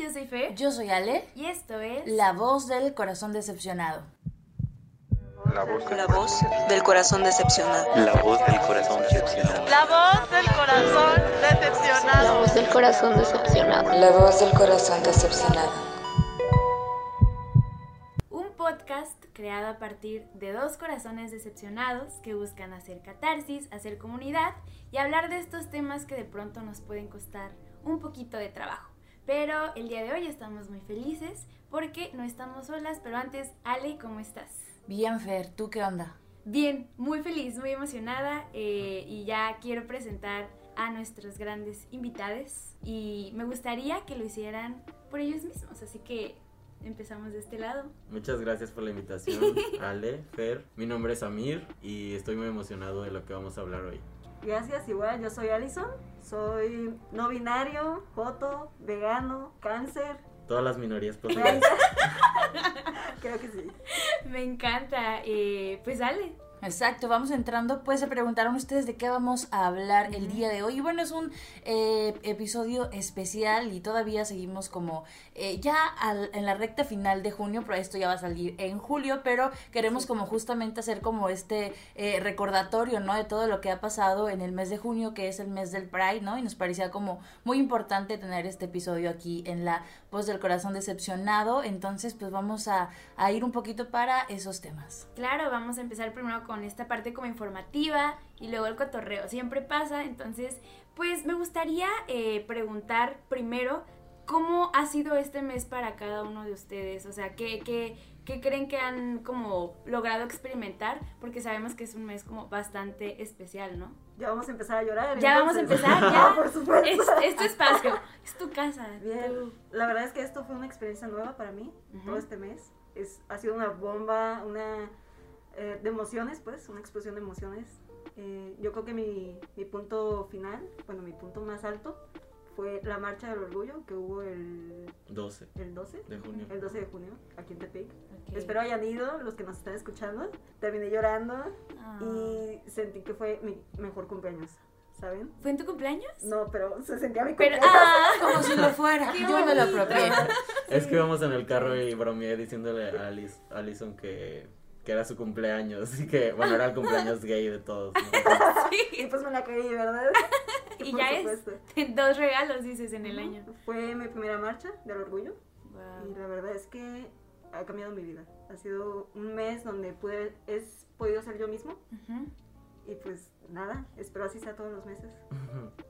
yo soy Fe. Yo soy Ale. Y esto es La voz del corazón decepcionado. La voz del La voz del corazón decepcionado. La voz del corazón decepcionado. La voz del corazón decepcionado. La voz del corazón decepcionado. La voz del corazón decepcionado. un podcast creado a partir de dos corazones decepcionados que buscan hacer catarsis, hacer comunidad y hablar de estos temas que de pronto nos pueden costar un poquito de trabajo. Pero el día de hoy estamos muy felices porque no estamos solas, pero antes, Ale, ¿cómo estás? Bien, Fer, ¿tú qué onda? Bien, muy feliz, muy emocionada eh, y ya quiero presentar a nuestros grandes invitados y me gustaría que lo hicieran por ellos mismos, así que empezamos de este lado. Muchas gracias por la invitación, Ale, Fer. Mi nombre es Amir y estoy muy emocionado de lo que vamos a hablar hoy. Gracias, igual, yo soy Alison, soy no binario, joto, vegano, cáncer. Todas las minorías posibles. Creo que sí. Me encanta, eh, pues Ale. Exacto, vamos entrando. Pues se preguntaron ustedes de qué vamos a hablar el día de hoy. Y bueno, es un eh, episodio especial y todavía seguimos como eh, ya al- en la recta final de junio, pero esto ya va a salir en julio, pero queremos como justamente hacer como este eh, recordatorio, ¿no? De todo lo que ha pasado en el mes de junio, que es el mes del Pride, ¿no? Y nos parecía como muy importante tener este episodio aquí en la voz del corazón decepcionado. Entonces, pues vamos a, a ir un poquito para esos temas. Claro, vamos a empezar primero con esta parte como informativa y luego el cotorreo. Siempre pasa, entonces, pues me gustaría eh, preguntar primero cómo ha sido este mes para cada uno de ustedes. O sea, ¿qué, qué, qué creen que han como logrado experimentar? Porque sabemos que es un mes como bastante especial, ¿no? Ya vamos a empezar a llorar. Ya vamos a empezar, ya. por supuesto. Es, es tu espacio, es tu casa. Bien, tú- la verdad es que esto fue una experiencia nueva para mí, Ujú. todo este mes. Es, ha sido una bomba, una eh, de emociones, pues, una explosión de emociones. Eh, yo creo que mi, mi punto final, bueno, mi punto más alto fue la marcha del orgullo que hubo el, 12 el 12, de junio. el 12 de junio, aquí en Tepic. Ok. Espero hayan ido los que nos están escuchando. Terminé llorando Ah. y sentí que fue mi mejor cumpleaños, ¿saben? ¿Fue en tu cumpleaños? No, pero se sentía mi Pero, cumpleaños. ah, Como si lo fuera. Qué Yo me lo bonito. apropié. Es que íbamos en el carro y bromeé diciéndole a Alice, Alison que, que era su cumpleaños y que, bueno, era el cumpleaños gay de todos. ¿no? Y pues me la creí, ¿verdad? Y Por ya supuesto. es dos regalos, dices, en el año. Fue mi primera marcha del orgullo y Wow. la verdad es que ha cambiado mi vida. Ha sido un mes donde pude, he podido ser yo mismo Ujú, y pues nada, espero así sea todos los meses.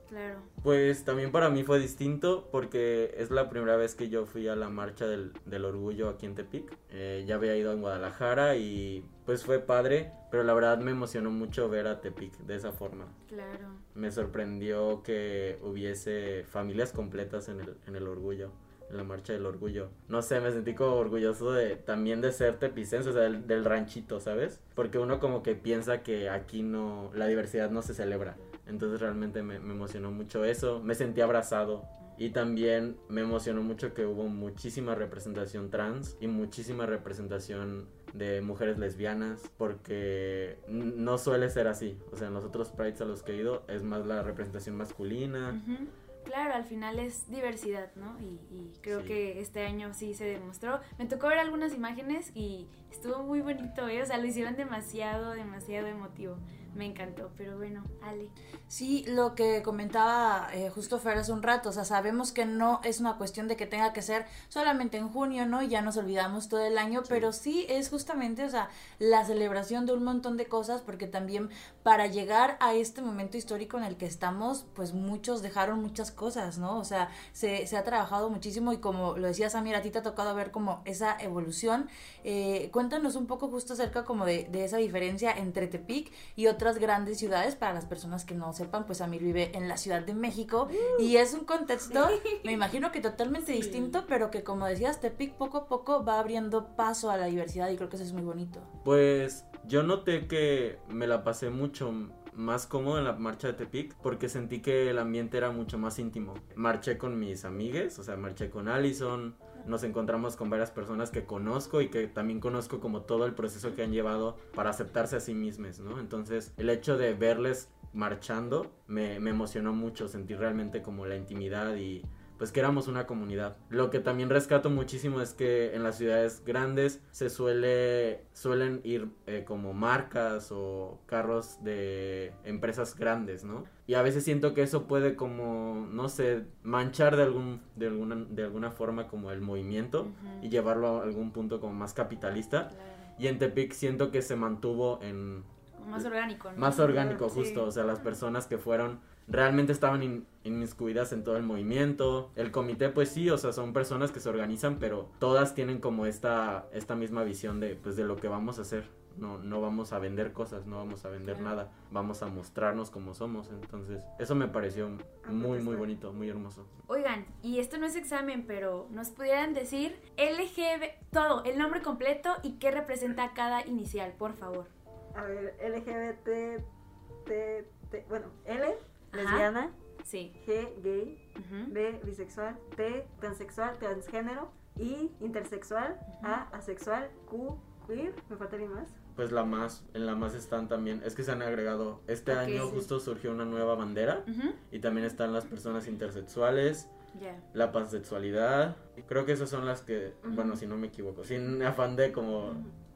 Claro. Pues también para mí fue distinto porque es la primera vez que yo fui a la marcha del, del orgullo aquí en Tepic. Eh, ya había ido en Guadalajara y pues fue padre, pero la verdad me emocionó mucho ver a Tepic de esa forma. Claro. Me sorprendió que hubiese familias completas en el, en el orgullo, la marcha del orgullo. No sé, me sentí como orgulloso de también de ser tepicense, o sea, del, del ranchito, ¿sabes? Porque uno como que piensa que aquí no, la diversidad no se celebra. Entonces realmente me, emocionó mucho eso, me sentí abrazado. Y también me emocionó mucho que hubo muchísima representación trans y muchísima representación de mujeres lesbianas porque no suele ser así. O sea, en los otros prides a los que he ido es más la representación masculina. Ujú. Claro, al final es diversidad, ¿no? Y, y creo Sí. que este año sí se demostró. Me tocó ver algunas imágenes y estuvo muy bonito, ¿eh? O sea, lo hicieron demasiado, demasiado emotivo. Me encantó, pero bueno, Ale. Sí, lo que comentaba eh, justo Fer hace un rato, o sea, sabemos que no es una cuestión de que tenga que ser solamente en junio, ¿no? Y ya nos olvidamos todo el año, pero sí es justamente, o sea, la celebración de un montón de cosas, porque también para llegar a este momento histórico en el que estamos, pues muchos dejaron muchas cosas, ¿no? O sea, se, se ha trabajado muchísimo y como lo decía Samir, a ti te ha tocado ver como esa evolución. Eh, cuéntanos un poco justo acerca como de, de esa diferencia entre Tepic y otras grandes ciudades, para las personas que no sepan, pues Samir vive en la Ciudad de México y es un contexto, me imagino que totalmente Sí. distinto, pero que como decías, Tepic poco a poco va abriendo paso a la diversidad y creo que eso es muy bonito. Pues yo noté que me la pasé mucho más cómodo en la marcha de Tepic porque sentí que el ambiente era mucho más íntimo. Marché con mis amigues, o sea, marché con Allison, nos encontramos con varias personas que conozco y que también conozco como todo el proceso que han llevado para aceptarse a sí mismas, ¿no? Entonces, el hecho de verles marchando me, me emocionó mucho, sentí realmente como la intimidad y pues que éramos una comunidad. Lo que también rescato muchísimo es que en las ciudades grandes se suele suelen ir eh, como marcas o carros de empresas grandes, ¿no? Y a veces siento que eso puede como, no sé, manchar de algún de alguna de alguna forma como el movimiento y llevarlo a algún punto como más capitalista. Y en Tepic siento que se mantuvo en Más orgánico, ¿no? más orgánico Sí. justo, o sea, las personas que fueron realmente estaban in- inmiscuidas en todo el movimiento. El comité pues sí, o sea, son personas que se organizan, pero todas tienen como esta esta misma visión de pues de lo que vamos a hacer. No no vamos a vender cosas, no vamos a vender Claro. nada, vamos a mostrarnos como somos. Entonces, eso me pareció muy muy bonito, muy hermoso. Oigan, y esto no es examen, pero nos pudieran decir LGB, todo, el nombre completo y qué representa cada inicial, por favor. A ver, LGBT, T, T, bueno, L. lesbiana, Sí. G, gay. B, bisexual, T, transexual, transgénero, I, intersexual, A, asexual, Q, queer, me falta alguien más. Pues la más en la más están también, es que se han agregado este año Sí. justo surgió una nueva bandera y también están las personas intersexuales, Ya. la pansexualidad. Creo que esas son las que, bueno, si no me equivoco, sin afán de como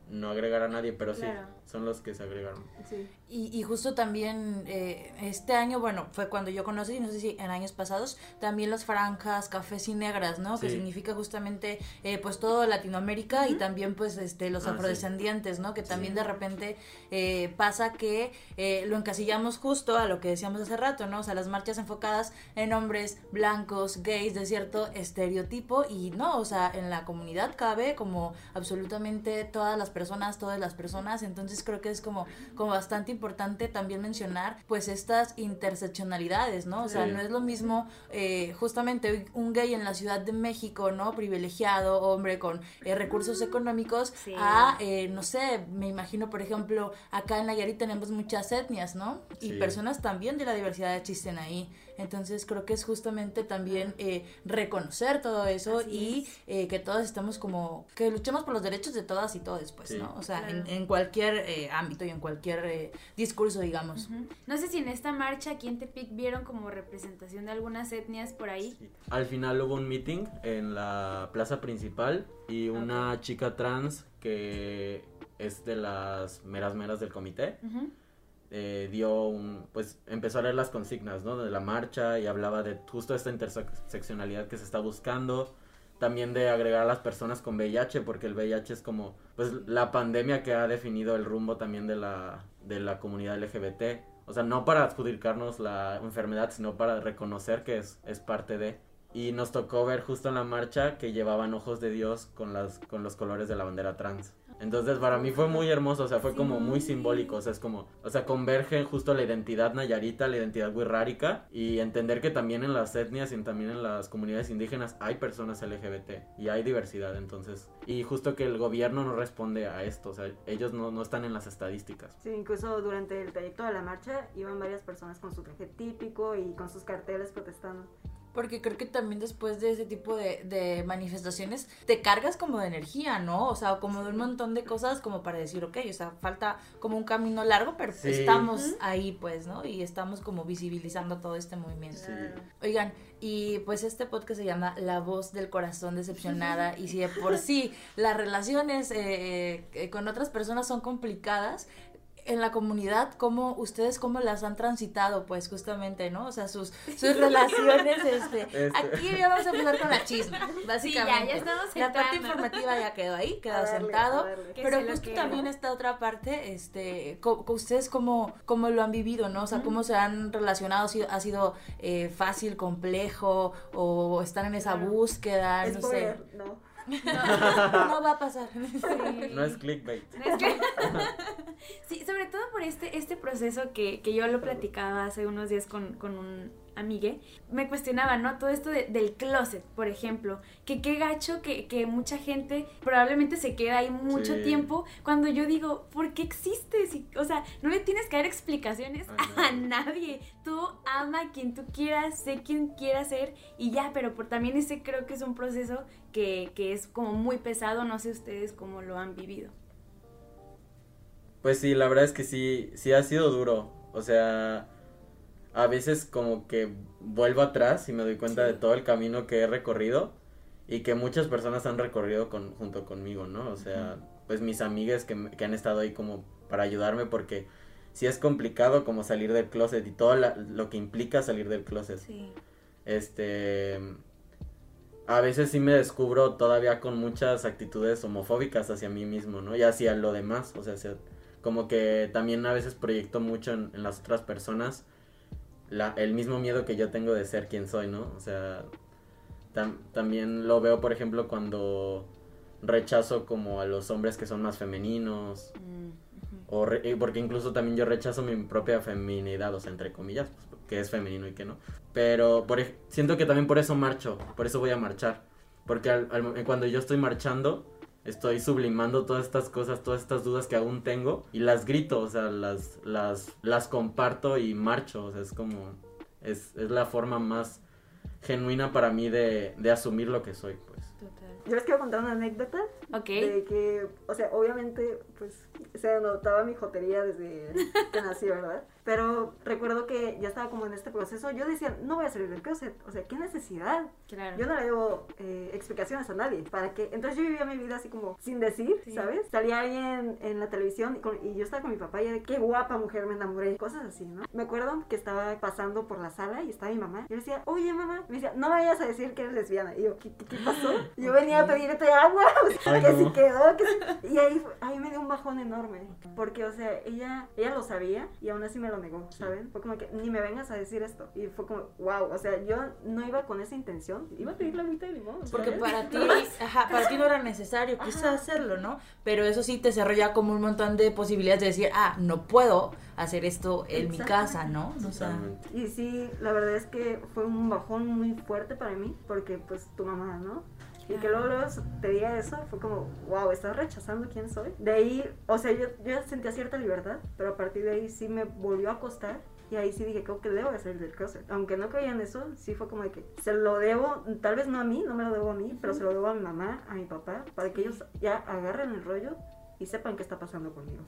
no agregar a nadie, pero sí, Claro. son los que se agregaron. Sí. Y, y justo también eh, este año, bueno, fue cuando yo conocí, no sé si en años pasados, también las franjas, cafés y negras, ¿no? Que significa justamente eh, pues todo Latinoamérica y también pues este los Ah, sí. afrodescendientes, ¿no? Que también de repente eh, pasa que eh, lo encasillamos justo a lo que decíamos hace rato, ¿no? O sea, las marchas enfocadas en hombres blancos, gays, de cierto estereotipo y no, o sea, en la comunidad cabe como absolutamente todas las personas, todas las personas, entonces creo que es como, como bastante importante también mencionar pues estas interseccionalidades, ¿no? O sea, Sí. no es lo mismo eh, justamente un gay en la Ciudad de México, ¿no? Privilegiado, hombre con eh, recursos económicos, Sí. a, eh, no sé, me imagino, por ejemplo, acá en Nayarit tenemos muchas etnias, ¿no? Y Sí. personas también de la diversidad existen ahí. Entonces creo que es justamente también eh, reconocer todo eso Así y eh, que todos estemos como, que luchemos por los derechos de todas y todos, pues, Sí. ¿no? O sea, Claro. en, en cualquier eh, ámbito y en cualquier eh, discurso, digamos. No sé si en esta marcha aquí en Tepic vieron como representación de algunas etnias por ahí. Sí. Al final hubo un meeting en la plaza principal y una chica trans que es de las meras meras del comité Ujú. Eh, dio pues empezó a leer las consignas, ¿no? De la marcha y hablaba de justo esta interseccionalidad que se está buscando, también de agregar a las personas con VIH, porque el VIH es como, pues la pandemia que ha definido el rumbo también de la, de la comunidad LGBT, o sea, no para adjudicarnos la enfermedad, sino para reconocer que es, es parte de... Y nos tocó ver justo en la marcha que llevaban ojos de Dios con, las, con los colores de la bandera trans. Entonces para mí fue muy hermoso, o sea, fue como muy simbólico, o sea, es como, o sea, convergen justo la identidad nayarita, la identidad wixárika y entender que también en las etnias y también en las comunidades indígenas hay personas LGBT y hay diversidad, entonces, y justo que el gobierno no responde a esto, o sea, ellos no, no están en las estadísticas. Sí, incluso durante el trayecto de la marcha iban varias personas con su traje típico y con sus carteles protestando. Porque creo que también después de ese tipo de, de manifestaciones te cargas como de energía, ¿no? O sea, como de un montón de cosas como para decir, ok, o sea, falta como un camino largo, pero Sí. estamos ahí, pues, ¿no? Y estamos como visibilizando todo este movimiento. Sí. Oigan, y pues este podcast se llama La voz del corazón decepcionada y si de por sí las relaciones eh, eh, con otras personas son complicadas, en la comunidad, ¿cómo ustedes cómo las han transitado? Pues justamente, ¿no? O sea, sus, sus relaciones, este, Este. aquí ya vamos a empezar con la chisma, básicamente. ya estamos La parte informativa ya quedó ahí, quedó darle, sentado. Pero justo también esta otra parte, este, co- co- ustedes cómo, cómo lo han vivido, ¿no? O sea, cómo se han relacionado, si ha sido eh, fácil, complejo, o están en esa Claro. búsqueda, no sé. no. No va a pasar. Sí. No es clickbait. Es que- sí, sobre todo por este, este proceso que, que yo lo platicaba hace unos días con, con un amigue, me cuestionaba, ¿no? Todo esto de- del closet, por ejemplo, que qué gacho que, que mucha gente probablemente se queda ahí mucho Sí. tiempo cuando yo digo, ¿por qué existes? Y, o sea, no le tienes que dar explicaciones A a nadie. Tú ama a quien tú quieras, sé quien quieras ser y ya, pero por también ese creo que es un proceso que, que es como muy pesado, no sé ustedes cómo lo han vivido. Pues sí, la verdad es que sí, sí ha sido duro. O sea, a veces como que vuelvo atrás y me doy cuenta de todo el camino que he recorrido y que muchas personas han recorrido con, junto conmigo, ¿no? O sea, pues mis amigas que, que han estado ahí como para ayudarme porque sí es complicado como salir del closet y todo la- lo que implica salir del closet. Sí. Este. A veces sí me descubro todavía con muchas actitudes homofóbicas hacia mí mismo, ¿no? Y hacia lo demás. O sea, hacia- como que también a veces proyecto mucho en, en las otras personas la, el mismo miedo que yo tengo de ser quien soy, ¿no? O sea, tam- también lo veo, por ejemplo, cuando rechazo como a los hombres que son más femeninos. O re- eh, porque incluso también yo rechazo mi propia feminidad, o sea, entre comillas, pues, que es femenino y que no. Pero por, siento que también por eso marcho, por eso voy a marchar. Porque al- al mo- cuando yo estoy marchando, estoy sublimando todas estas cosas, todas estas dudas que aún tengo y las grito, o sea, las, las, las comparto y marcho, o sea, es como, es, es la forma más genuina para mí de, de asumir lo que soy, pues. Total. Yo les quiero contar una anécdota Ok. de que, o sea, obviamente, pues se notaba mi jotería desde que nací, ¿verdad? Pero recuerdo que ya estaba como en este proceso. Yo decía, no voy a salir del closet. O sea, ¿qué necesidad? Claro. Yo no le debo eh, explicaciones a nadie. ¿Para qué? Entonces yo vivía mi vida así como sin decir, Sí. ¿sabes? Salía alguien en la televisión y, con- y yo estaba con mi papá y era, qué guapa mujer, me enamoré. Cosas así, ¿no? Me acuerdo que estaba pasando por la sala y estaba mi mamá. Yo decía, oye mamá. Me decía, no vayas a decir que eres lesbiana. Y yo, ¿qué, qué- qué pasó? Yo venía a pedirte agua. O sea, que no. si quedó. Que si- Y ahí, ahí me dio un bajón enorme. Porque, o sea, ella, ella lo sabía y aún así me lo negó, ¿saben? Fue como que ni me vengas a decir esto. Y fue como, wow. O sea, yo no iba con esa intención. Iba a pedir la mitad de limón. Porque ¿sabes? para ti, ajá, para ti no era necesario quizás hacerlo, ¿no? Pero eso sí te cerró ya como un montón de posibilidades de decir, ah, no puedo hacer esto en mi casa, ¿no? O sea. Y sí, la verdad es que fue un bajón muy fuerte para mí, porque pues tu mamá, ¿no? Y que luego, luego te diga eso, fue como, wow, estás rechazando quién soy. De ahí, o sea, yo, yo sentía cierta libertad, pero a partir de ahí sí me volvió a costar. Y ahí sí dije, creo que debo de salir del closet. Aunque no creía en eso, sí fue como de que se lo debo, tal vez no a mí, no me lo debo a mí, pero se lo debo a mi mamá, a mi papá, para que ellos ya agarren el rollo y sepan qué está pasando conmigo.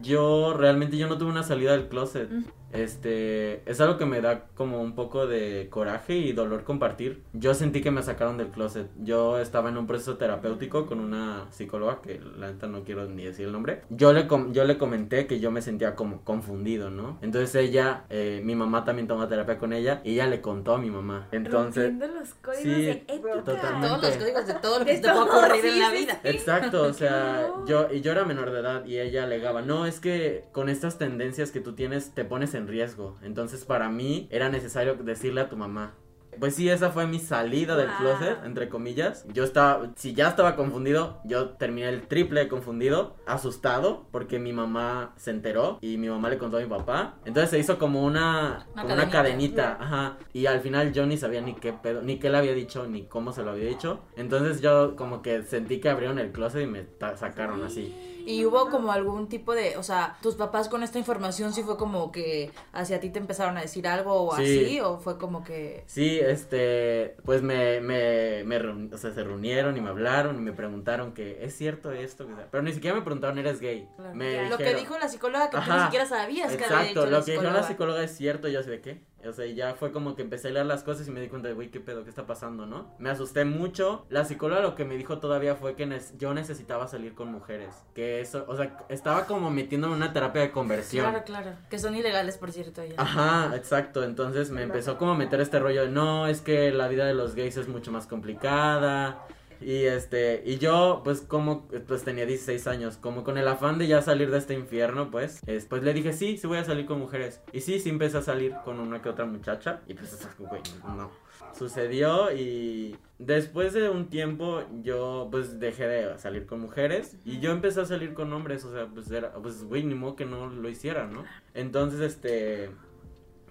Yo realmente yo no tuve una salida del closet. Este, es algo que me da como un poco de coraje y dolor compartir. Yo sentí que me sacaron del closet. Yo estaba en un proceso terapéutico con una psicóloga que la neta no quiero ni decir el nombre. Yo le com- yo le comenté que yo me sentía como confundido, ¿no? Entonces ella, eh, mi mamá también toma terapia con ella y ella le contó a mi mamá. Entonces, Rompiendo los códigos sí, de ética. totalmente. todos los códigos de todo lo que se te puede ocurrir sí, en la vida. Exacto, o sea, horror. yo y yo era menor de edad y ella alegaba, no, es que con estas tendencias que tú tienes te pones en riesgo. Entonces para mí era necesario decirle a tu mamá. Pues sí, esa fue mi salida del Wow. closet, entre comillas. Yo estaba, si ya estaba confundido, yo terminé el triple confundido, asustado, porque mi mamá se enteró y mi mamá le contó a mi papá. Entonces se hizo como una, Una como una cadenita. cadenita, ajá. Y al final yo ni sabía ni qué pedo, ni qué le había dicho, ni cómo se lo había dicho. Entonces yo como que sentí que abrieron el closet y me sacaron así. Y hubo como algún tipo de, o sea, tus papás con esta información sí fue como que hacia ti te empezaron a decir algo o Sí. así, o fue como que... Sí, este, pues me, me, me o sea, se reunieron y me hablaron y me preguntaron que es cierto esto, pero ni siquiera me preguntaron, ¿eres gay? Claro. Me Lo que dijo la psicóloga que tú ni siquiera sabías que había Exacto, dicho lo la que dijo la psicóloga. psicóloga es cierto, yo sé de qué. O sea, ya fue como que empecé a leer las cosas y me di cuenta de, güey, qué pedo, qué está pasando, ¿no? Me asusté mucho. La psicóloga lo que me dijo todavía fue que nes- yo necesitaba salir con mujeres. Que eso, o sea, estaba como metiéndome en una terapia de conversión. Claro, claro. Que son ilegales, por cierto, allá. Ajá, exacto. Entonces me empezó como a meter este rollo de no, es que la vida de los gays es mucho más complicada. Y este, y yo, pues como, pues tenía 16 años, como con el afán de ya salir de este infierno, pues, es- pues le dije, sí, sí voy a salir con mujeres. Y sí, sí empecé a salir con una que otra muchacha. Y pues, güey, no. Sucedió y después de un tiempo yo pues dejé de salir con mujeres y yo empecé a salir con hombres, o sea, pues era, pues güey, ni modo que no lo hiciera, ¿no? Entonces, este,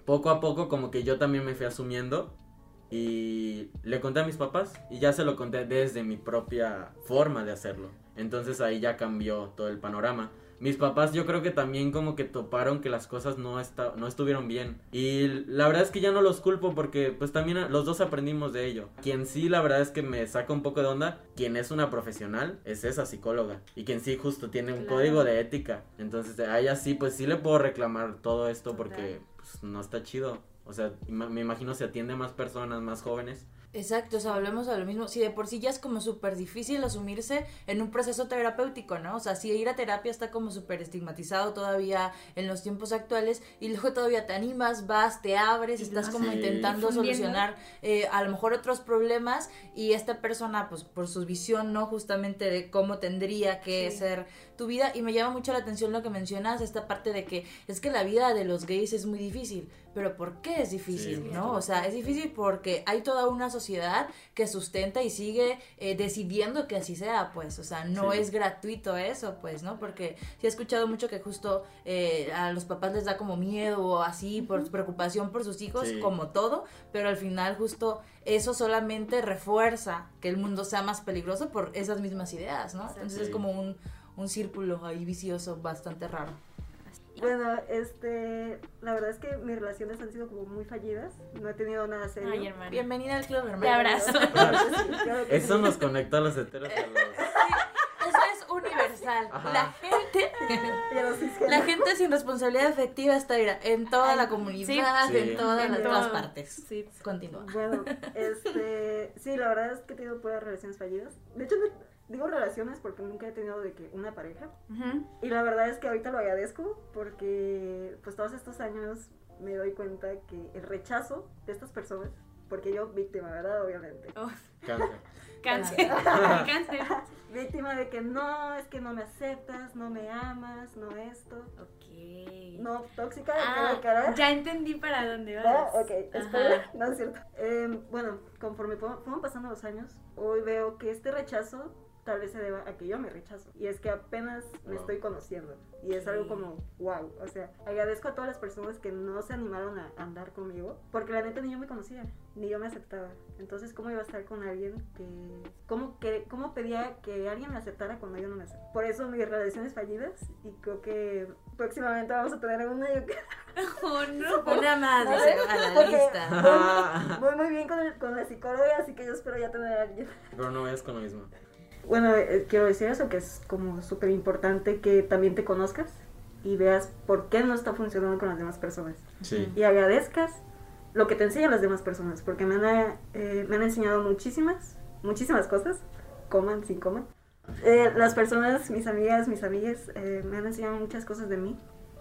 poco a poco como que yo también me fui asumiendo y le conté a mis papás y ya se lo conté desde mi propia forma de hacerlo. Entonces ahí ya cambió todo el panorama. Mis papás yo creo que también como que toparon que las cosas no, esta- no estuvieron bien. Y la verdad es que ya no los culpo porque pues también los dos aprendimos de ello. Quien sí la verdad es que me saca un poco de onda, quien es una profesional es esa psicóloga. Y quien sí justo tiene un Claro. código de ética. Entonces a ella sí pues sí le puedo reclamar todo esto porque pues no está chido. O sea, me imagino se atiende a más personas, más jóvenes. Exacto, o sea, volvemos a lo mismo. Si de por sí ya es como súper difícil asumirse en un proceso terapéutico, ¿no? O sea, si ir a terapia está como súper estigmatizado todavía en los tiempos actuales y luego todavía te animas, vas, te abres, Y estás como intentando solucionar eh, a lo mejor otros problemas y esta persona, pues por su visión, ¿no? Justamente de cómo tendría que Sí. ser tu vida y me llama mucho la atención lo que mencionas, esta parte de que es que la vida de los gays es muy difícil, pero ¿por qué es difícil, Sí, no? O sea, es difícil porque hay toda una sociedad que sustenta y sigue eh, decidiendo que así sea, pues, o sea, no Sí. es gratuito eso, pues, ¿no? Porque sí he escuchado mucho que justo eh, a los papás les da como miedo o así, por preocupación por sus hijos, Sí. como todo, pero al final justo eso solamente refuerza que el mundo sea más peligroso por esas mismas ideas, ¿no? Entonces es como un, un círculo ahí vicioso bastante raro. Bueno, este, la verdad es que mis relaciones han sido como muy fallidas. No he tenido nada serio. Ay, hermana. Bienvenida al club, hermano. Te abrazo. Sí, claro Eso sí. nos conecta a los heteros a los... Eso es universal. Ajá. La gente, la gente sin responsabilidad afectiva está mira, en toda la comunidad, Sí. en todas En las todo. todas partes. Sí. Continúa. Bueno, este, sí, la verdad es que he tenido puras relaciones fallidas. De hecho, no- digo relaciones porque nunca he tenido de que una pareja. Y la verdad es que ahorita lo agradezco porque pues todos estos años me doy cuenta que el rechazo de estas personas, porque yo víctima, ¿verdad? Obviamente. Uf, Cáncer. cáncer. cáncer. Víctima de que no, es que no me aceptas, no me amas, no esto, Ok. no tóxica, Ah, cara. ya entendí para dónde vas. Ah, ok, spoiler, no es cierto. Em, bueno, conforme fu- fueron pasando los años, hoy veo que este rechazo tal vez se deba a que yo me rechazo. Y es que apenas me Wow. estoy conociendo. Y es algo como, wow. O sea, agradezco a todas las personas que no se animaron a andar conmigo. Porque la neta ni yo me conocía, ni yo me aceptaba. Entonces, ¿cómo iba a estar con alguien que... ¿Cómo, que, cómo pedía que alguien me aceptara cuando yo no me aceptaba? Por eso mis relaciones fallidas. Y creo que próximamente vamos a tener una... Oh, no. Una más, dice, a la Porque lista. Voy, voy muy bien con, el- con la psicóloga, así que yo espero ya tener a alguien. Pero no vayas con lo mismo. Bueno, eh, quiero decir eso, que es como súper importante que también te conozcas y veas por qué no está funcionando con las demás personas. Sí. Y agradezcas lo que te enseñan las demás personas, porque me han, eh, me han enseñado muchísimas, muchísimas cosas, coman, sin coman. Eh, las personas, mis amigas, mis amigas, eh, me han enseñado muchas cosas de mí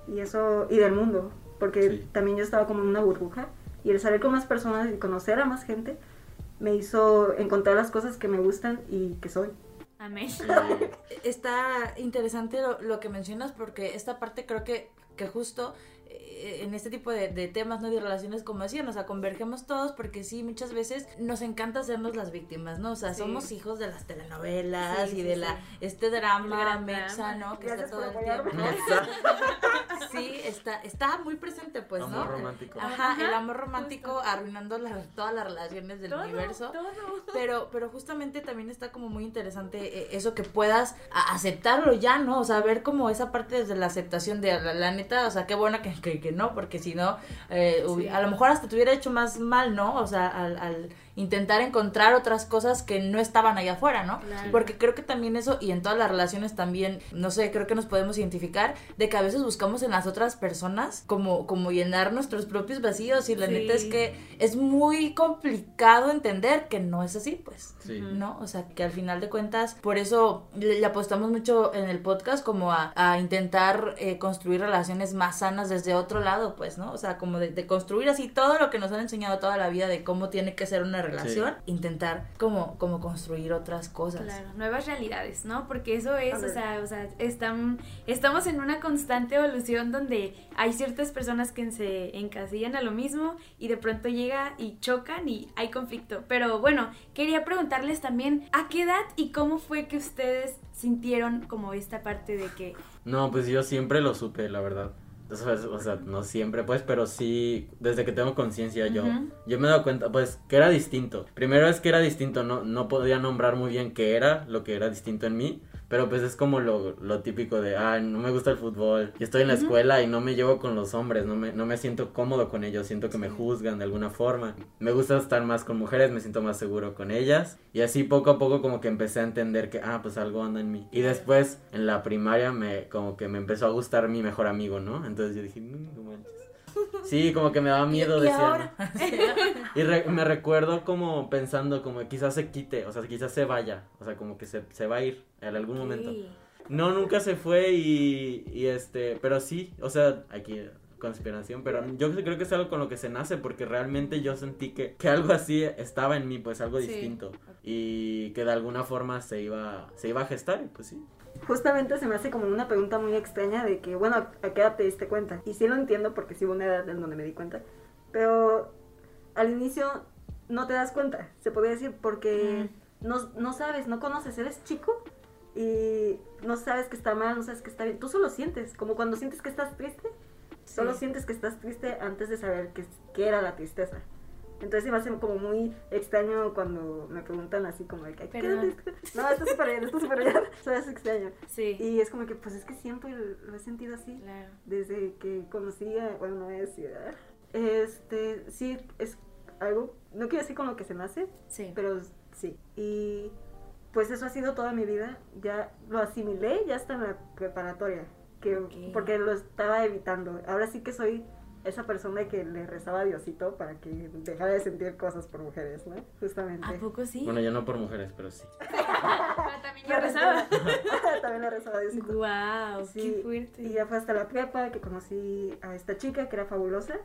y eso, y del mundo, porque Sí. también yo estaba como en una burbuja y el salir con más personas y conocer a más gente me hizo encontrar las cosas que me gustan y que soy. Amén. Sí. Está interesante lo, lo que mencionas porque esta parte creo que, que justo en este tipo de, de temas, ¿no? De relaciones, como decían, o sea, convergemos todos porque sí, muchas veces nos encanta hacernos las víctimas, ¿no? O sea, Sí. somos hijos de las telenovelas Sí, y sí, de sí. la este drama mexa. ¿no? Que Gracias está todo el tiempo. Sí, está, está muy presente, pues, ¿no? Amor romántico. Ajá, el amor romántico arruinando la- todas las relaciones del Todo, universo. todo. Pero, pero justamente también está como muy interesante eh, eso que puedas aceptarlo ya, ¿no? O sea, ver como esa parte desde la aceptación de la, la neta, o sea, qué buena que, que, que no, porque si no, eh, Sí. a lo mejor hasta te hubiera hecho más mal, ¿no? O sea, al, al intentar encontrar otras cosas que no estaban allá afuera, ¿no? Claro. Porque creo que también eso, y en todas las relaciones también, no sé, creo que nos podemos identificar de que a veces buscamos en las otras personas como, como llenar nuestros propios vacíos y la Sí. neta es que es muy complicado entender que no es así, pues. Sí. ¿no? O sea, que al final de cuentas, por eso le, le apostamos mucho en el podcast como a, a intentar eh, construir relaciones más sanas desde otro lado, pues, ¿no? O sea, como de, de construir así todo lo que nos han enseñado toda la vida de cómo tiene que ser una relación, intentar como, como construir otras cosas. Claro, nuevas realidades, ¿no? Porque eso es, o sea, o sea, están, estamos en una constante evolución donde hay ciertas personas que se encasillan a lo mismo y de pronto llega y chocan y hay conflicto. Pero bueno, quería preguntarles también, ¿a qué edad y cómo fue que ustedes sintieron como esta parte de que... No, pues yo siempre lo supe, la verdad. O sea, o sea, no siempre, pues, pero sí, desde que tengo conciencia yo, Ujú. yo me he dado cuenta, pues, que era distinto. Primero es que era distinto, no, no podía nombrar muy bien qué era lo que era distinto en mí, pero pues es como lo, lo típico de, ah, no me gusta el fútbol, y estoy en la escuela y no me llevo con los hombres, no me, no me siento cómodo con ellos, siento que me juzgan de alguna forma. Me gusta estar más con mujeres, me siento más seguro con ellas, y así poco a poco como que empecé a entender que, ah, pues algo anda en mí. Y después, en la primaria, me como que me empezó a gustar mi mejor amigo, ¿no? Entonces yo dije, "Mm, no manches. Sí, como que me daba miedo, ¿Y decía. Y re- me recuerdo como pensando como quizás se quite, o sea, quizás se vaya, o sea, como que se, se va a ir en algún momento. No, nunca se fue y, y este, pero sí, o sea, aquí conspiración, pero yo creo que es algo con lo que se nace porque realmente yo sentí que, que algo así estaba en mí, pues algo Sí. distinto y que de alguna forma se iba, se iba a gestar y pues sí. Justamente se me hace como una pregunta muy extraña de que, bueno, ¿a qué edad te diste cuenta? Y sí lo entiendo porque sí hubo una edad en donde me di cuenta, pero al inicio no te das cuenta, se podría decir, porque no, no sabes, no conoces, eres chico y no sabes que está mal, no sabes que está bien, tú solo sientes, como cuando sientes que estás triste, solo sientes que estás triste antes de saber qué qué era la tristeza. Entonces se me hace como muy extraño cuando me preguntan así como de que, ¿qué? No, está súper bien, está súper bien. O sea, es extraño. Sí. Y es como que, pues es que siempre lo he sentido así. Claro. Desde que conocí a, bueno, no voy a. Este, sí, es algo, no quiero decir con lo que se nace, Sí. pero sí. Y pues eso ha sido toda mi vida. Ya lo asimilé ya hasta en la preparatoria, que, porque lo estaba evitando. Ahora sí que soy esa persona que le rezaba a Diosito para que dejara de sentir cosas por mujeres, ¿no? Justamente. ¿A poco sí? Bueno, yo no por mujeres, pero sí. También yo rezaba. También le rezaba a Diosito. Wow, Sí, qué fuerte. Y ya fue hasta la prepa que conocí a esta chica que era fabulosa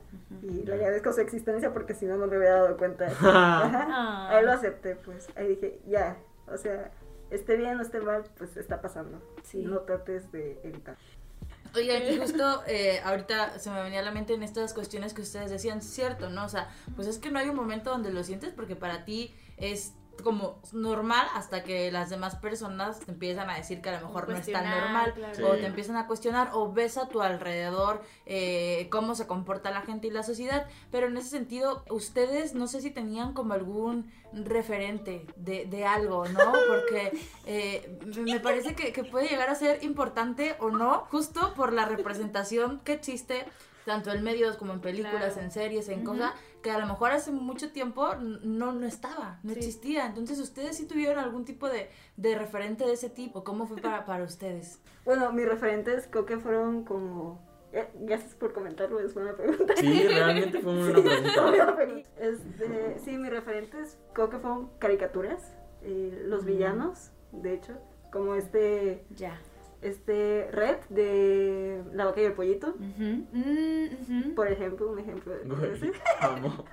y le agradezco su existencia porque si no, no me hubiera dado cuenta. Ajá. Ah. Ahí lo acepté, pues. Ahí dije, ya, o sea, esté bien o esté mal, pues está pasando. Sí. No trates de evitar. Oigan, y justo eh, ahorita se me venía a la mente en estas cuestiones que ustedes decían, cierto, ¿no? O sea, pues es que no hay un momento donde lo sientes porque para ti es como normal hasta que las demás personas te empiezan a decir que a lo mejor no es tan normal claro. o te empiezan a cuestionar o ves a tu alrededor eh, cómo se comporta la gente y la sociedad, pero en ese sentido ustedes no sé si tenían como algún referente de, de algo, ¿no? Porque eh, me parece que, que puede llegar a ser importante o no, justo por la representación que existe tanto en medios como en películas, Claro. en series, en Ujú. cosas que a lo mejor hace mucho tiempo no, no estaba, no Sí. existía. Entonces, ¿ustedes sí tuvieron algún tipo de, de referente de ese tipo? ¿Cómo fue para, para ustedes? Bueno, mis referentes creo que fueron como... eh, gracias por comentarlo, es buena pregunta. Sí, realmente fue una pregunta. Este, sí, mis referentes creo que fueron caricaturas, eh, los villanos, de hecho, como este, Ya. Este Red de La Vaca y el Pollito. Mm, por ejemplo, un ejemplo de Güey, amo.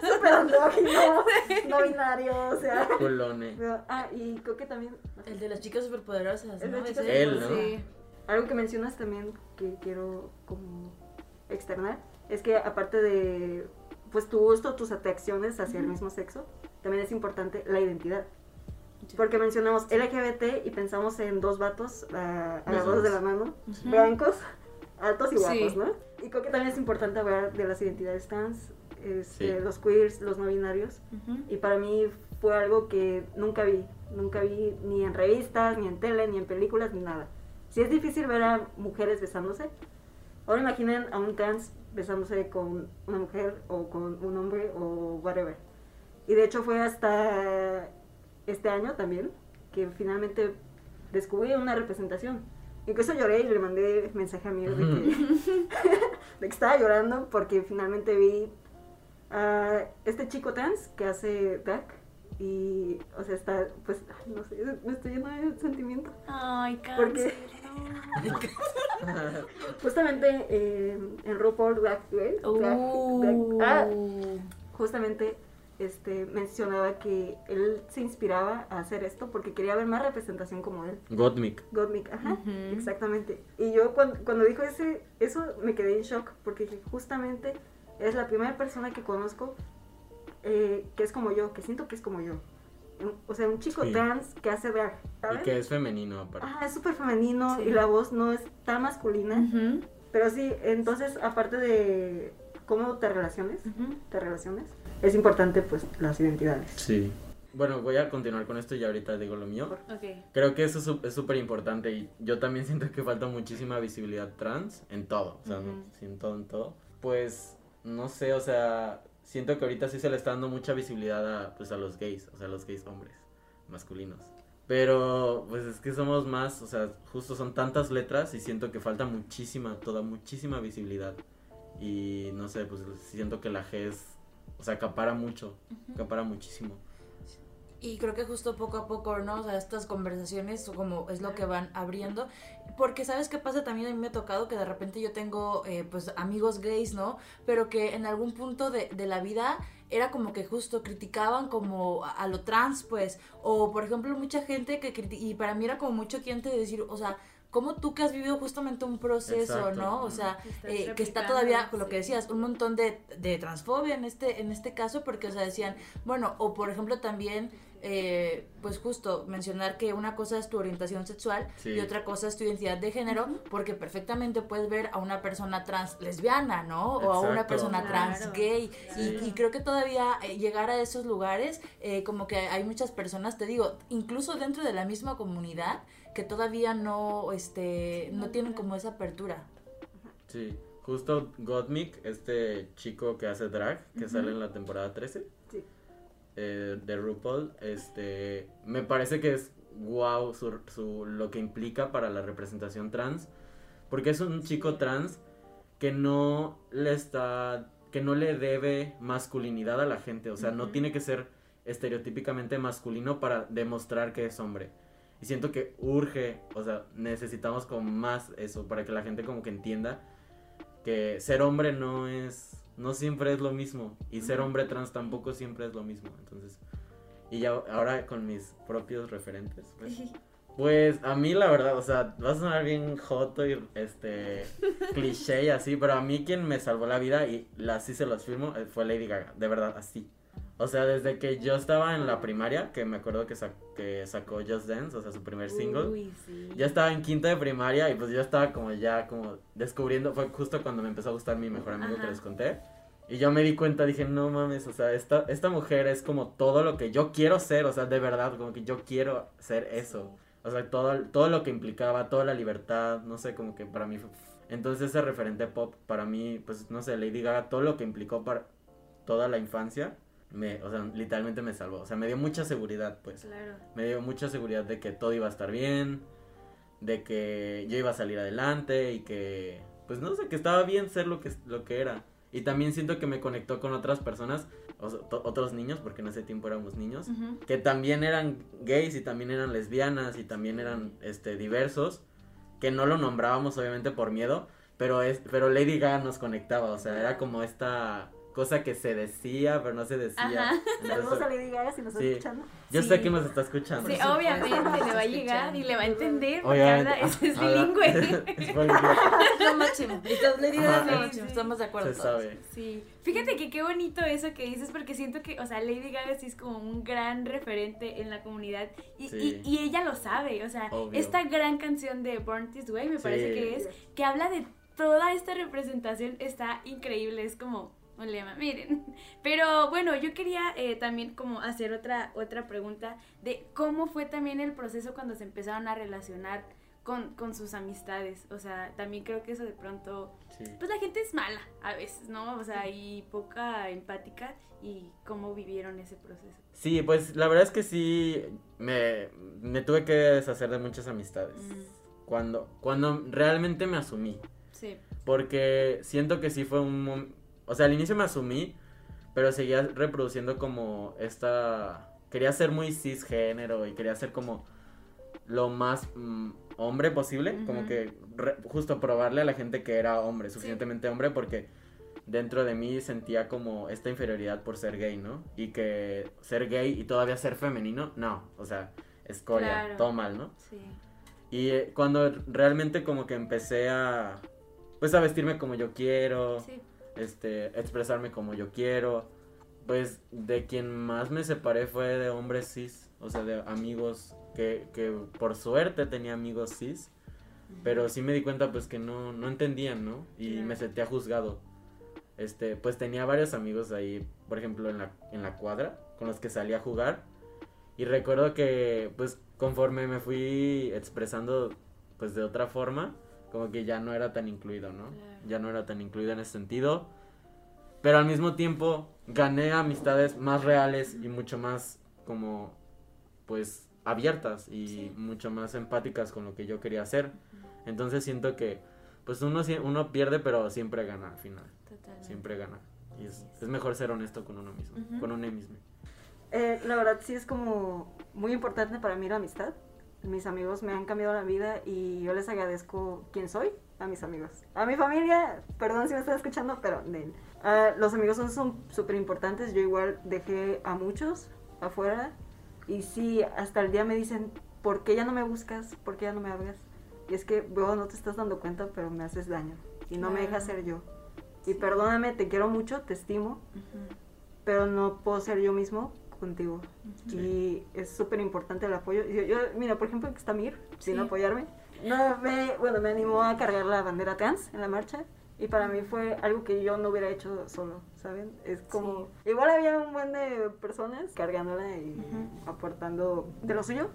Súper andrógino, no binario, o sea. Colone. pero- ah, y creo que también El de las chicas superpoderosas, El ¿no? de chicas Él, ¿no? Sí. algo que mencionas también que quiero como externar es que aparte de pues tu gusto, tus atracciones hacia el mismo sexo, también es importante la identidad. Porque mencionamos LGBT y pensamos en dos vatos ah, agarrados de la mano, Ujú. blancos, altos y guapos, Sí. ¿no? Y creo que también es importante hablar de las identidades trans, este, Sí. los queers, los no binarios. Ujú. Y para mí fue algo que nunca vi, nunca vi ni en revistas, ni en tele, ni en películas, ni nada. Si es difícil ver a mujeres besándose, ahora imaginen a un trans besándose con una mujer o con un hombre o whatever. Y de hecho fue hasta este año también que finalmente descubrí una representación. Incluso lloré y le mandé mensaje a mí de que, de que estaba llorando porque finalmente vi a este chico trans que hace drag y, o sea, está, pues, no sé, me estoy lleno de sentimiento. Ay, Porque-. Justamente eh, en RuPaul Drag Race, Uh. Ah, justamente este, mencionaba que él se inspiraba a hacer esto porque quería ver más representación como él. Gottmik. Gottmik, ajá, Ujú. exactamente. Y yo cuando, cuando dijo ese, eso me quedé en shock porque justamente es la primera persona que conozco eh, que es como yo, que siento que es como yo. O sea, un chico Sí. trans que hace drag, Y ¿sabes? que es femenino aparte. Ajá, es súper femenino Sí. y la voz no es tan masculina. Ujú. Pero sí, entonces, aparte de cómo te relaciones, Ujú. te relaciones, es importante pues las identidades. Sí. Bueno, voy a continuar con esto y ahorita digo lo mío. Ok. Creo que eso es súper importante y yo también siento que falta muchísima visibilidad trans en todo, o sea, ¿no? Ujú. Sí, en todo, en todo. Pues, no sé, o sea, siento que ahorita sí se le está dando mucha visibilidad a, pues, a los gays, o sea, a los gays hombres, masculinos. Pero, pues es que somos más, o sea, justo son tantas letras y siento que falta muchísima, toda, muchísima visibilidad. y no sé, pues siento que la G es, o sea, acapara mucho, acapara muchísimo. Y creo que justo poco a poco, ¿no? O sea, estas conversaciones como es lo que van abriendo. Porque sabes qué pasa también a mí me ha tocado que de repente yo tengo eh, pues amigos gays, ¿no? Pero que en algún punto de, de la vida era como que justo criticaban como a, a lo trans, pues. O por ejemplo mucha gente que criti- y para mí era como muy choqueante de decir, o sea, como tú que has vivido justamente un proceso, Exacto. ¿no? O sea, Que eh, que está todavía, con lo que decías, un montón de, de transfobia en este, en este caso, porque, o sea, decían, bueno, o por ejemplo también, eh, pues justo mencionar que una cosa es tu orientación sexual Sí. y otra cosa es tu identidad de género, porque perfectamente puedes ver a una persona trans lesbiana, ¿no? O a una persona trans Claro. gay. Sí. Y, y creo que todavía eh, llegar a esos lugares, eh, como que hay muchas personas, te digo, incluso dentro de la misma comunidad, que todavía no, este, no tienen como esa apertura. Sí, justo Gottmik, este chico que hace drag, que sale en la temporada 13 Sí. eh, de RuPaul, este, me parece que es wow su, su- lo que implica para la representación trans, porque es un chico trans que no le está, que no le debe masculinidad a la gente, o sea, no tiene que ser estereotípicamente masculino para demostrar que es hombre. Y siento que urge, o sea, necesitamos como más eso para que la gente como que entienda que ser hombre no es, no siempre es lo mismo y ser hombre trans tampoco siempre es lo mismo. Entonces, y ya ahora con mis propios referentes, pues, pues a mí la verdad, o sea, va a sonar bien joto y este cliché y así, pero a mí quien me salvó la vida y así se los firmo eh, fue Lady Gaga, de verdad, así. O sea, desde que yo estaba en la primaria, que me acuerdo que, sac- que sacó Just Dance, o sea, su primer single. Uy, sí. Ya estaba en quinta de primaria y pues yo estaba como ya como descubriendo, fue justo cuando me empezó a gustar mi mejor amigo que Ajá. les conté. Y yo me di cuenta, dije, no mames, o sea, esta, esta mujer es como todo lo que yo quiero ser, o sea, de verdad, como que yo quiero ser eso. O sea, todo, todo lo que implicaba, toda la libertad, no sé, como que para mí fue... Entonces ese referente pop, para mí, pues no sé, Lady Gaga, todo lo que implicó para toda la infancia, me, o sea, literalmente me salvó. O sea, me dio mucha seguridad, pues Claro. me dio mucha seguridad de que todo iba a estar bien, de que yo iba a salir adelante y que, pues no sé, que estaba bien ser lo que, lo que era. Y también siento que me conectó con otras personas, o sea, to- otros niños, porque en ese tiempo éramos niños, que también eran gays y también eran lesbianas y también eran este, diversos, que no lo nombrábamos obviamente por miedo, pero, es, pero Lady Gaga nos conectaba, o sea, era como esta cosa que se decía, pero no se decía. Ajá. Entonces, Saludos a Lady Gaga si nos está Sí. escuchando. yo Sí. sé que nos está escuchando. Sí, obviamente le va a llegar y le va a entender porque Obviamente. habla, es, bilingüe. es bilingüe. lo máximo. Lady Gaga es lo. Estamos de acuerdo. Se todos. sabe. Sí, fíjate que qué bonito eso que dices porque siento que, o sea, Lady Gaga sí es como un gran referente en la comunidad y, Sí. y, y ella lo sabe, o sea, Obvio. esta gran canción de Born This Way me parece Sí. que es, que habla de toda esta representación, está increíble, es como un lema, miren. Pero bueno, yo quería eh, también como hacer otra, otra pregunta de cómo fue también el proceso cuando se empezaron a relacionar con, con sus amistades, o sea, también creo que eso de pronto Sí. pues la gente es mala a veces, ¿no? O sea, y poca empática y cómo vivieron ese proceso. Sí, pues la verdad es que sí me, me tuve que deshacer de muchas amistades. Mm. Cuando, cuando realmente me asumí. Sí. Porque siento que sí fue un... O sea, al inicio me asumí, pero seguía reproduciendo como esta... Quería ser muy cisgénero y quería ser como lo más mm, hombre posible. Como que re- justo probarle a la gente que era hombre, suficientemente hombre, porque dentro de mí sentía como esta inferioridad por ser gay, ¿no? Y que ser gay y todavía ser femenino, no. O sea, escoria, Claro. todo mal, ¿no? Sí. Y eh, cuando realmente como que empecé a pues a vestirme como yo quiero, Sí. Este, expresarme como yo quiero, pues de quien más me separé fue de hombres cis, o sea, de amigos que, que por suerte tenía amigos cis, pero sí me di cuenta pues que no, no entendían, ¿no? Y me sentía juzgado. Este, pues tenía varios amigos ahí, por ejemplo, en la, en la cuadra, con los que salía a jugar. Y recuerdo que, pues, conforme me fui expresando, pues, de otra forma, como que ya no era tan incluido, ¿no? Claro. Ya no era tan incluido en ese sentido. Pero al mismo tiempo, gané amistades más reales y mucho más, como, pues, abiertas y Sí. mucho más empáticas con lo que yo quería hacer. Entonces siento que pues uno, uno pierde, pero siempre gana al final. Totalmente. Siempre gana. Y es, es mejor ser honesto con uno mismo, Ujú. con uno mismo. Eh, la verdad sí es como muy importante para mí la amistad. Mis amigos me han cambiado la vida y yo les agradezco quién soy a mis amigos. A mi familia, perdón si me están escuchando, pero. Ah, los amigos son- súper importantes. Yo igual dejé a muchos afuera y sí, hasta el día me dicen, ¿por qué ya no me buscas? ¿Por qué ya no me hablas? Y es que, bro, no te estás dando cuenta, pero me haces daño y no me dejas ser yo. Y perdóname, te quiero mucho, te estimo, pero no puedo ser yo mismo contigo. Sí. Y es súper importante el apoyo. Yo, yo- mira, por ejemplo, que está Mir, sin Sí. apoyarme. No, me, bueno, me animó a cargar la bandera trans en la marcha. Y para mí fue algo que yo no hubiera hecho solo, ¿saben? Es como... Igual había un buen de personas cargándola y Ujú. aportando de lo suyo.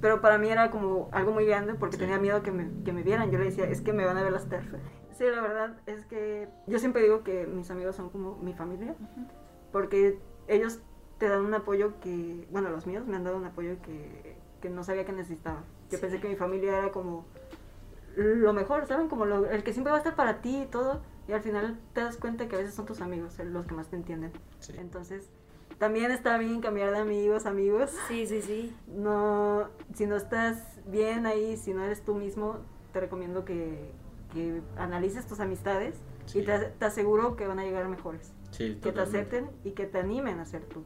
Pero para mí era como algo muy grande porque Sí. tenía miedo que me, que me vieran. Yo le decía, es que me van a ver las TERF. Sí, la verdad es que yo siempre digo que mis amigos son como mi familia. Porque ellos te dan un apoyo que, bueno, los míos me han dado un apoyo que, que no sabía que necesitaba. Yo Sí. pensé que mi familia era como lo mejor, ¿saben? Como lo- el que siempre va a estar para ti y todo. Y al final te das cuenta que a veces son tus amigos eh, los que más te entienden. Sí. Entonces, también está bien cambiar de amigos, amigos. Sí, sí, sí. No, si no estás bien ahí, si no eres tú mismo, te recomiendo que, que analices tus amistades Sí. y te, te aseguro que van a llegar mejores. Sí, Que te acepten y que te animen a ser tú.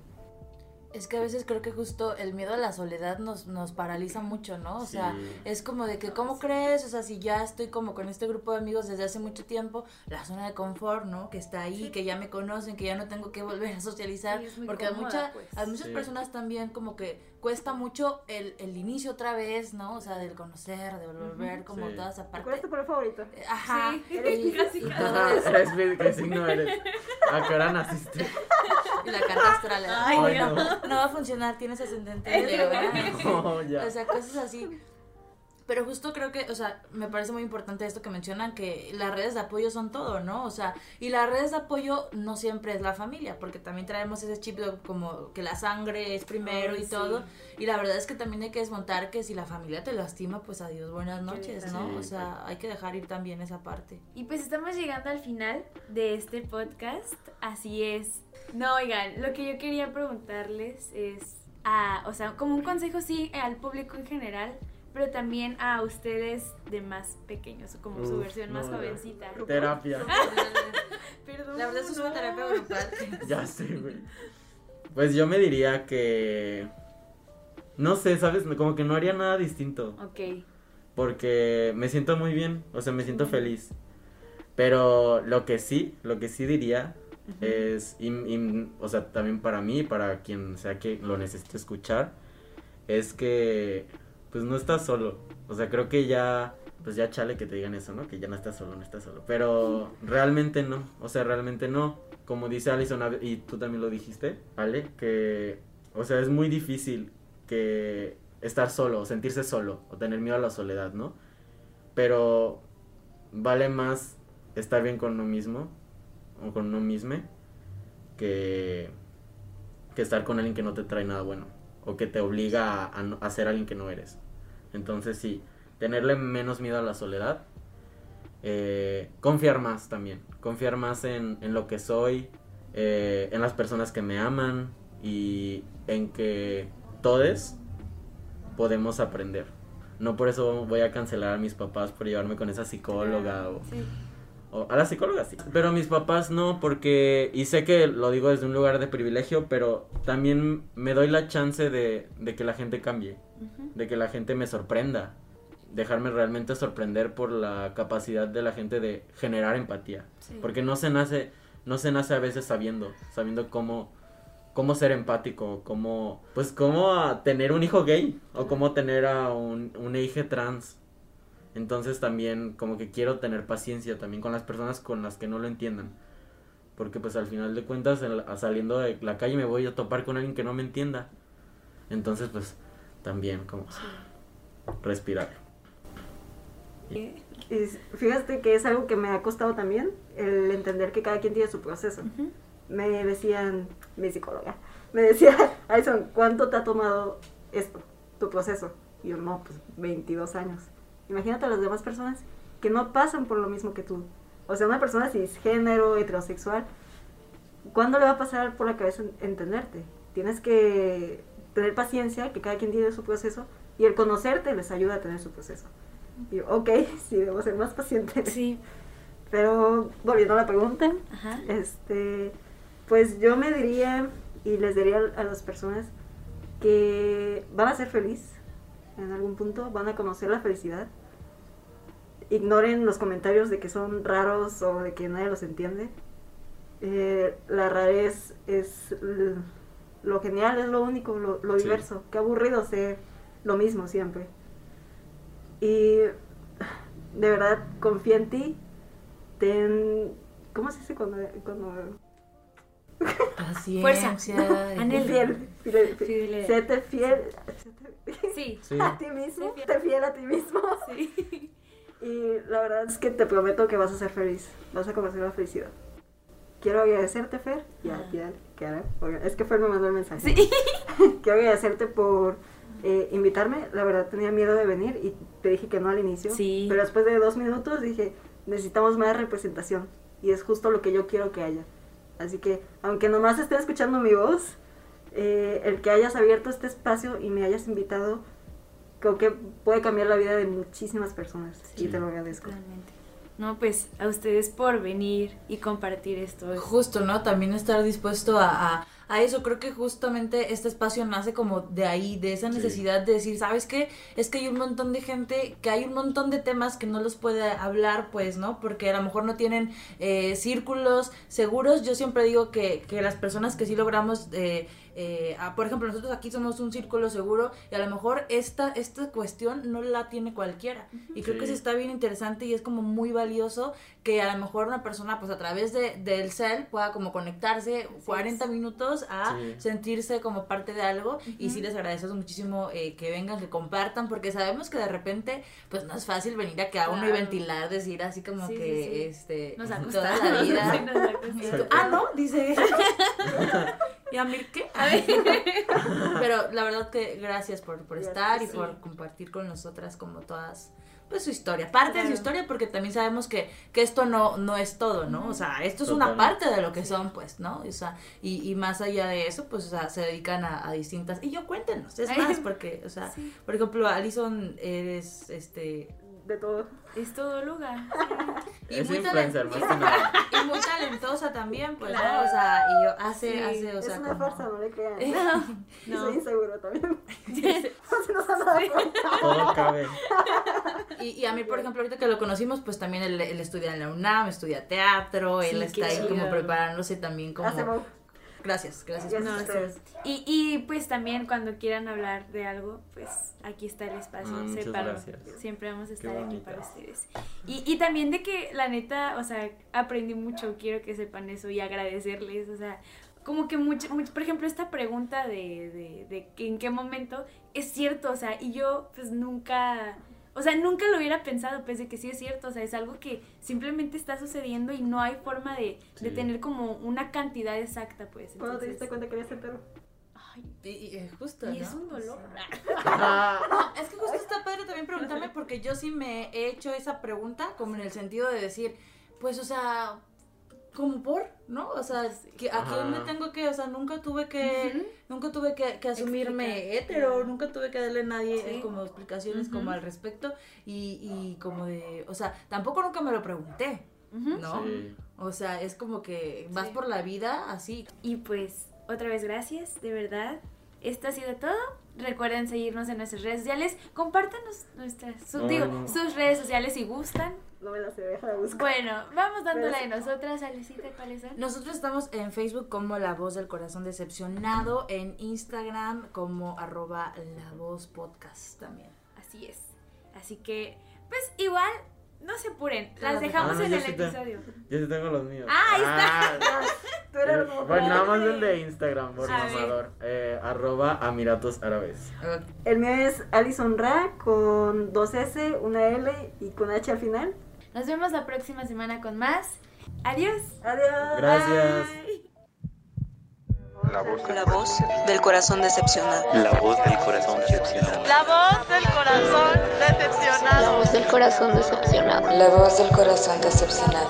Es que a veces creo que justo el miedo a la soledad nos, nos paraliza mucho, ¿no? O sea, es como de que, ¿cómo crees? O sea, si ya estoy como con este grupo de amigos desde hace mucho tiempo, la zona de confort, ¿no? Que está ahí, que ya me conocen, que ya no tengo que volver a socializar. Sí, es muy porque a, mucha, pues. a muchas Sí. personas también como que cuesta mucho el, el inicio otra vez, ¿no? O sea, del conocer, de volver como Sí. toda esa ¿Cuál es parte. tu color favorito? Eh, Ajá. Sí, y, casi, y casi. todo eso. eres ¿qué signo eres? ¿A qué hora naciste? Y la carta astral. Ay, Ay, no. no. no va a funcionar, tienes ascendente ¿verdad? Ya. O sea, cosas así. Pero justo creo que, o sea, me parece muy importante esto que mencionan, que las redes de apoyo son todo, ¿no? O sea, y las redes de apoyo no siempre es la familia, porque también traemos ese chip de como que la sangre es primero Ay, y sí. todo. Y la verdad es que también hay que desmontar que si la familia te lastima, pues adiós, buenas noches, ¿no? O sea, hay que dejar ir también esa parte. Y pues estamos llegando al final de este podcast, así es. No, oigan, lo que yo quería preguntarles es, a, o sea, como un consejo sí al público en general, pero también a ustedes de más pequeños, como su versión no, más jovencita. Terapia. Perdón. La verdad es una no. terapia grupal. Ya sé, güey. Pues yo me diría que. No sé, ¿sabes? Como que no haría nada distinto. Ok. Porque me siento muy bien, o sea, me siento feliz. Pero lo que sí, lo que sí diría es, y- y- o sea, también para mí, para quien sea que lo necesite escuchar, es que, pues no estás solo. O sea, creo que ya, pues ya chale que te digan eso, ¿no? Que ya no estás solo, no estás solo. Pero realmente no, o sea, realmente no. Como dice Alison, y tú también lo dijiste, Ale, que, o sea, es muy difícil que estar solo, o sentirse solo, o tener miedo a la soledad, ¿no? Pero vale más estar bien con uno mismo, o con uno mismo, que, que estar con alguien que no te trae nada bueno, o que te obliga a, a no- a ser alguien que no eres. Entonces sí, tenerle menos miedo a la soledad, eh, confiar más también, confiar más en, en lo que soy, eh, en las personas que me aman y en que todos podemos aprender. No por eso voy a cancelar a mis papás por llevarme con esa psicóloga o, Sí. O a la psicóloga sí. Pero a mis papás no, porque, y sé que lo digo desde un lugar de privilegio, pero también me doy la chance de, de que la gente cambie, de que la gente me sorprenda, dejarme realmente sorprender por la capacidad de la gente de generar empatía. Sí. Porque no se nace, no se nace a veces sabiendo, sabiendo cómo, cómo ser empático, cómo, pues cómo a tener un hijo gay o cómo tener a un, una hija trans. Entonces también como que quiero tener paciencia también con las personas con las que no lo entiendan. Porque pues al final de cuentas en la- saliendo de la calle me voy a topar con alguien que no me entienda. Entonces pues también como respirar. Y fíjate que es algo que me ha costado también, el entender que cada quien tiene su proceso. Ujú. Me decían, mi psicóloga, me decía, Alison, ¿cuánto te ha tomado esto, tu proceso? Y yo, no, pues 22 años. Imagínate a las demás personas que no pasan por lo mismo que tú. O sea, una persona cisgénero, heterosexual, ¿cuándo le va a pasar por la cabeza en- entenderte? Tienes que tener paciencia, que cada quien tiene su proceso, y el conocerte les ayuda a tener su proceso. Y yo, ok, sí, debo ser más paciente. Sí, Pero volviendo a la pregunta, ajá. este, pues yo me diría y les diría a las personas que van a ser feliz en algún punto, van a conocer la felicidad. Ignoren los comentarios de que son raros o de que nadie los entiende. Eh, la rarez es lo genial, es lo único, lo, lo Sí. diverso. Qué aburrido ser lo mismo siempre. Y de verdad, confía en ti. Ten. ¿Cómo se dice cuando.? cuando Paciencia. Anhelo. fiel. Séte fiel. Sí, Sí. A ti mismo. Sé fiel. Sé fiel a ti mismo. sí. Y la verdad es que te prometo que vas a ser feliz. Vas a conocer la felicidad. Quiero agradecerte, Fer. Ya, Ah. ya, Es que Fer me mandó el mensaje. Sí. Quiero agradecerte por eh, invitarme. La verdad tenía miedo de venir y te dije que no al inicio. Sí. Pero después de dos minutos dije, necesitamos más representación. Y es justo lo que yo quiero que haya. Así que, aunque nomás esté escuchando mi voz, eh, el que hayas abierto este espacio y me hayas invitado, creo que puede cambiar la vida de muchísimas personas. Sí. Y te lo agradezco. Totalmente. No, pues a ustedes por venir y compartir esto. Es- Justo, ¿no? También estar dispuesto a, a, a eso. Creo que justamente este espacio nace como de ahí, de esa Sí. necesidad de decir, ¿sabes qué? Es que hay un montón de gente, que hay un montón de temas que no los puede hablar, pues, ¿no? Porque a lo mejor no tienen eh, círculos seguros. Yo siempre digo que, que las personas que sí logramos... eh, eh, ah, por ejemplo, nosotros aquí somos un círculo seguro y a lo mejor esta, esta cuestión no la tiene cualquiera. Y creo que Sí. está bien interesante y es como muy valioso que a lo mejor una persona pues a través de, del cel pueda como conectarse 40 minutos a Sí. sentirse como parte de algo y sí les agradecemos muchísimo eh, que vengan, que compartan porque sabemos que de repente pues no es fácil venir aquí a uno y Claro. ventilar, decir así como Sí, que sí, sí. este Nos ha toda costado. la vida. Sí, nos ha ah, no, dice. ¿Y a mí qué? Pero la verdad que gracias por, por estar y sí. por compartir con nosotras como todas pues su historia, parte de su historia porque también sabemos que, que esto no, no es todo, ¿no? O sea, esto es una parte de lo que son, pues, ¿no? O sea, y, y más allá de eso, pues, o sea, se dedican a, a distintas... Y yo cuéntenos, es más, porque, o sea, Sí. por ejemplo, Alison eres, este... De todo. Es todo lugar. Y Es muy influencer, más que nada. Y muy talentosa también, pues, Claro. ¿no? O sea, y yo hace, Sí, hace, o es sea, una como- farsa, no le crean. Y No. soy inseguro también. no se nos han dado cuenta. Todo cabe. Y, y a mí, por ejemplo, ahorita que lo conocimos, pues también él, él estudia en la UNAM, estudia teatro, él Sí, está ahí como chido. preparándose también como... Gracias, gracias. Gracias No, a sí. ustedes. Y, y pues también cuando quieran hablar de algo, pues aquí está el espacio. Muchas separo. gracias. Siempre vamos a estar aquí para ustedes. Y, y también de que la neta, o sea, aprendí mucho, quiero que sepan eso y agradecerles, o sea, como que mucho, mucho por ejemplo, esta pregunta de, de, de que en qué momento es cierto, o sea, y yo pues nunca, o sea, nunca lo hubiera pensado, pues de que sí es cierto, o sea, es algo que simplemente está sucediendo y no hay forma de, de tener como una cantidad exacta, pues. ¿Cuándo te Entonces- diste cuenta que habías entero? Ay, Y, y, eh, justo, y ¿no? es un dolor. No, es que justo está padre también preguntarme porque yo sí me he hecho esa pregunta como en el sentido de decir, pues, o sea, como por, ¿no? O sea, que ¿a quién me tengo que, o sea, nunca tuve que, nunca tuve que, que asumirme hetero, nunca tuve que darle a nadie Sí. eh, como explicaciones como al respecto y, y como de, o sea, tampoco nunca me lo pregunté. ¿no? Sí. O sea, es como que vas Sí. por la vida así. Y pues, otra vez gracias, de verdad. Esto ha sido todo. Recuerden seguirnos en nuestras redes sociales. Compártanos nuestras, su- digo, no. sus redes sociales si gustan. No me la sé, deja de buscar. Bueno, vamos dándole de nosotras, Alecita, ¿cuáles son? Nosotros estamos en Facebook como La Voz del Corazón Decepcionado, en Instagram como arroba La Voz Podcast también. Así es. Así que, pues igual, no se apuren. Las Ah, dejamos Ah, no, en el sí te- episodio. Yo sí tengo los míos. Ah, ahí está. Ah, Tú eres eh, bueno, nada más el de Instagram, por mamador. Eh, arroba Amiratos Árabes. El mío es Alison Ra con dos S, una L y con H al final. Nos vemos la próxima semana con más. Adiós. Adiós. Gracias. Bye. La voz, La voz del corazón decepcionado. la voz del corazón decepcionado. La voz del corazón La decepcionado. voz del corazón decepcionado. La voz del corazón decepcionado.